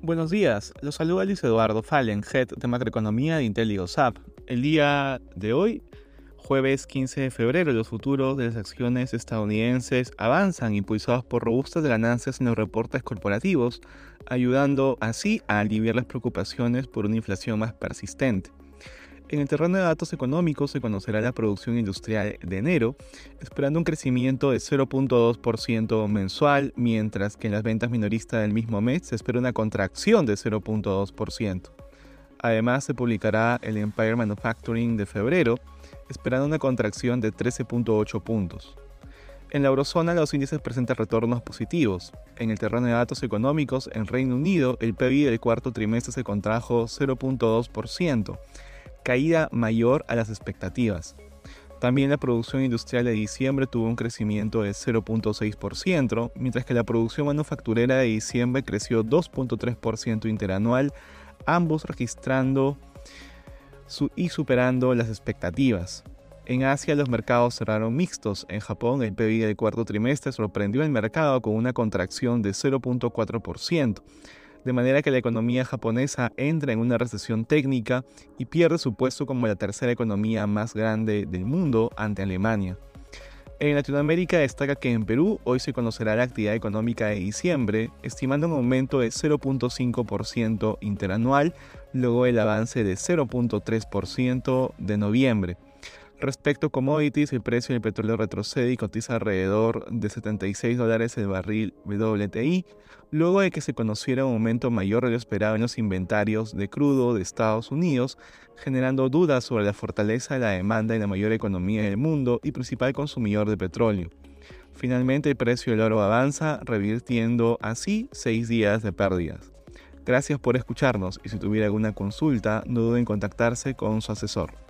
Buenos días, los saluda Luis Eduardo Fallen, Head de Macroeconomía de IntelliGoSap. El día de hoy, jueves 15 de febrero, los futuros de las acciones estadounidenses avanzan impulsados por robustas ganancias en los reportes corporativos, ayudando así a aliviar las preocupaciones por una inflación más persistente. En el terreno de datos económicos se conocerá la producción industrial de enero, esperando un crecimiento de 0.2% mensual, mientras que en las ventas minoristas del mismo mes se espera una contracción de 0.2%. Además, se publicará el Empire Manufacturing de febrero, esperando una contracción de 13.8 puntos. En la eurozona los índices presentan retornos positivos. En el terreno de datos económicos, en Reino Unido, el PIB del cuarto trimestre se contrajo 0.2%, caída mayor a las expectativas. También la producción industrial de diciembre tuvo un crecimiento de 0.6%, mientras que la producción manufacturera de diciembre creció 2.3% interanual, ambos registrando y superando las expectativas. En Asia los mercados cerraron mixtos. En Japón el PIB del cuarto trimestre sorprendió el mercado con una contracción de 0.4% de manera que la economía japonesa entra en una recesión técnica y pierde su puesto como la tercera economía más grande del mundo ante Alemania. En Latinoamérica destaca que en Perú hoy se conocerá la actividad económica de diciembre, estimando un aumento de 0.5% interanual, luego el avance de 0.3% de noviembre. Respecto a commodities, el precio del petróleo retrocede y cotiza alrededor de 76 dólares el barril WTI, luego de que se conociera un aumento mayor de lo esperado en los inventarios de crudo de Estados Unidos, generando dudas sobre la fortaleza de la demanda en la mayor economía del mundo y principal consumidor de petróleo. Finalmente, el precio del oro avanza, revirtiendo así seis días de pérdidas. Gracias por escucharnos y si tuviera alguna consulta, no duden en contactarse con su asesor.